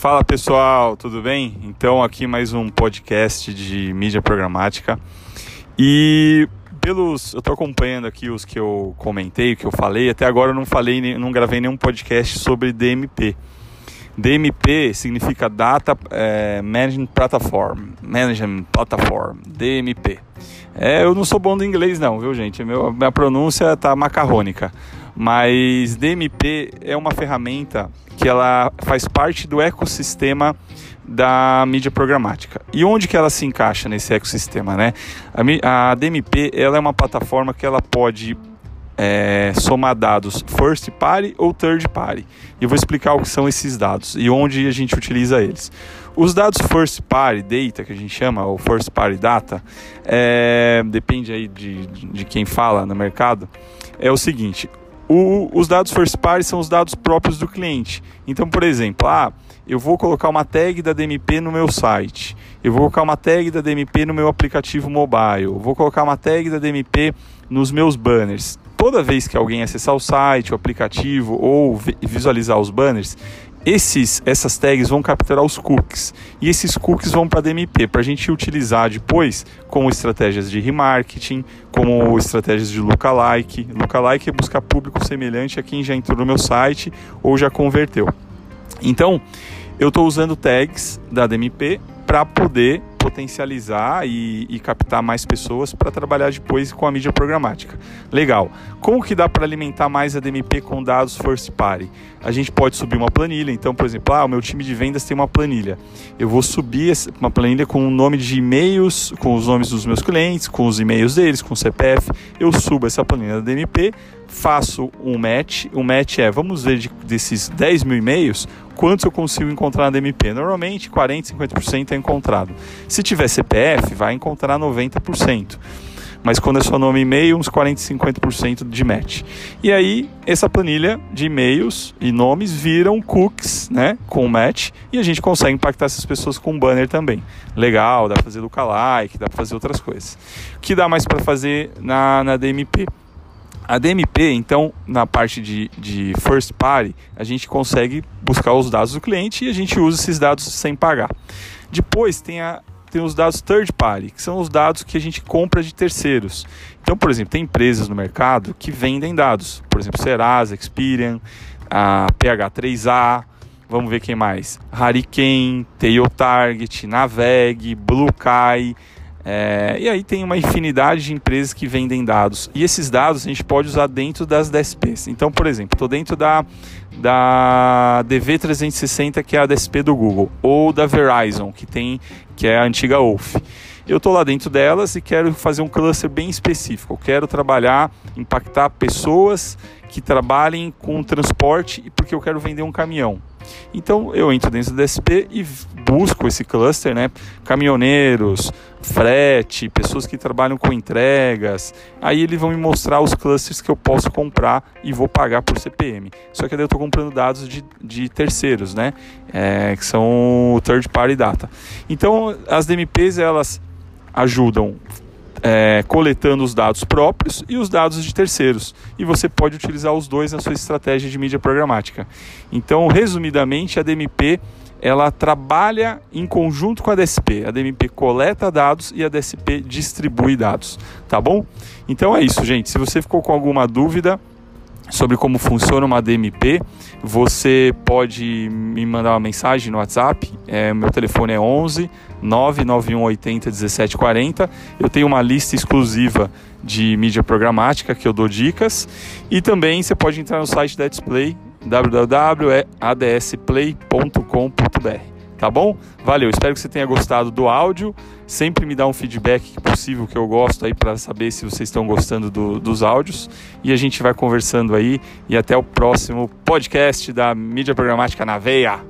Fala pessoal, tudo bem? Então, aqui mais um podcast de mídia programática. E pelos. Eu estou acompanhando aqui os que eu comentei, o que eu falei. Até agora eu não falei, não gravei nenhum podcast sobre DMP. DMP significa Data é, Management Platform. Management Platform. DMP. É, eu não sou bom do inglês, não, viu, gente? Meu, minha pronúncia tá macarrônica. Mas DMP é uma ferramenta que ela faz parte do ecossistema da mídia programática. E onde que ela se encaixa nesse ecossistema, né? A, DMP ela é uma plataforma que ela pode é, somar dados first party ou third party. E eu vou explicar o que são esses dados e onde a gente utiliza eles. Os dados first party data, que a gente chama, ou first party data, é, depende aí de, de quem fala no mercado, é o seguinte, o, os dados first party são os dados próprios do cliente. Então, por exemplo, ah, eu vou colocar uma tag da DMP no meu site, eu vou colocar uma tag da DMP no meu aplicativo mobile, eu vou colocar uma tag da DMP nos meus banners. Toda vez que alguém acessar o site, o aplicativo ou visualizar os banners, esses, essas tags vão capturar os cookies e esses cookies vão para DMP para a gente utilizar depois como estratégias de remarketing, como estratégias de lookalike. Lookalike é buscar público semelhante a quem já entrou no meu site ou já converteu. Então, eu estou usando tags da DMP para poder potencializar e, e captar mais pessoas para trabalhar depois com a mídia programática. Legal. Como que dá para alimentar mais a DMP com dados first party? A gente pode subir uma planilha. Então, por exemplo, ah, o meu time de vendas tem uma planilha. Eu vou subir uma planilha com o nome de e-mails, com os nomes dos meus clientes, com os e-mails deles, com o CPF. Eu subo essa planilha da DMP, faço um match. O match é, vamos ver de, desses 10 mil e-mails, quantos eu consigo encontrar na DMP? Normalmente 40, 50% é encontrado. Se tiver CPF, vai encontrar 90%. Mas quando é só nome e e-mail, uns 40, 50% de match. E aí, essa planilha de e-mails e nomes viram cookies, né, com match, e a gente consegue impactar essas pessoas com banner também. Legal, dá para fazer lookalike, dá para fazer outras coisas. O que dá mais para fazer na, na DMP? A DMP, então, na parte de, de first party, a gente consegue buscar os dados do cliente e a gente usa esses dados sem pagar. Depois tem, a, tem os dados third party, que são os dados que a gente compra de terceiros. Então, por exemplo, tem empresas no mercado que vendem dados. Por exemplo, Serasa, Experian, a PH3A, vamos ver quem mais. Hurricane, Tail Target, Naveg, BlueKai, é, e aí tem uma infinidade de empresas que vendem dados. E esses dados a gente pode usar dentro das DSPs. Então, por exemplo, estou dentro da, da DV360, que é a DSP do Google, ou da Verizon, que, tem, que é a antiga Wolf. Eu estou lá dentro delas e quero fazer um cluster bem específico. Eu quero trabalhar, impactar pessoas que trabalhem com transporte porque eu quero vender um caminhão. Então eu entro dentro do DSP e busco esse cluster, né? Caminhoneiros, frete, pessoas que trabalham com entregas. Aí eles vão me mostrar os clusters que eu posso comprar e vou pagar por CPM. Só que daí eu estou comprando dados de, de terceiros, né? É, que são third party data. Então as DMPs elas ajudam é, coletando os dados próprios e os dados de terceiros. E você pode utilizar os dois na sua estratégia de mídia programática. Então, resumidamente, a DMP ela trabalha em conjunto com a DSP. A DMP coleta dados e a DSP distribui dados, tá bom? Então é isso, gente. Se você ficou com alguma dúvida, sobre como funciona uma DMP, você pode me mandar uma mensagem no WhatsApp. É, meu telefone é 11 99180 1740. Eu tenho uma lista exclusiva de mídia programática que eu dou dicas. E também você pode entrar no site da Display www.adsplay.com.br tá bom? Valeu, espero que você tenha gostado do áudio. Sempre me dá um feedback possível que eu gosto aí para saber se vocês estão gostando do, dos áudios. E a gente vai conversando aí. E até o próximo podcast da Mídia Programática na Veia.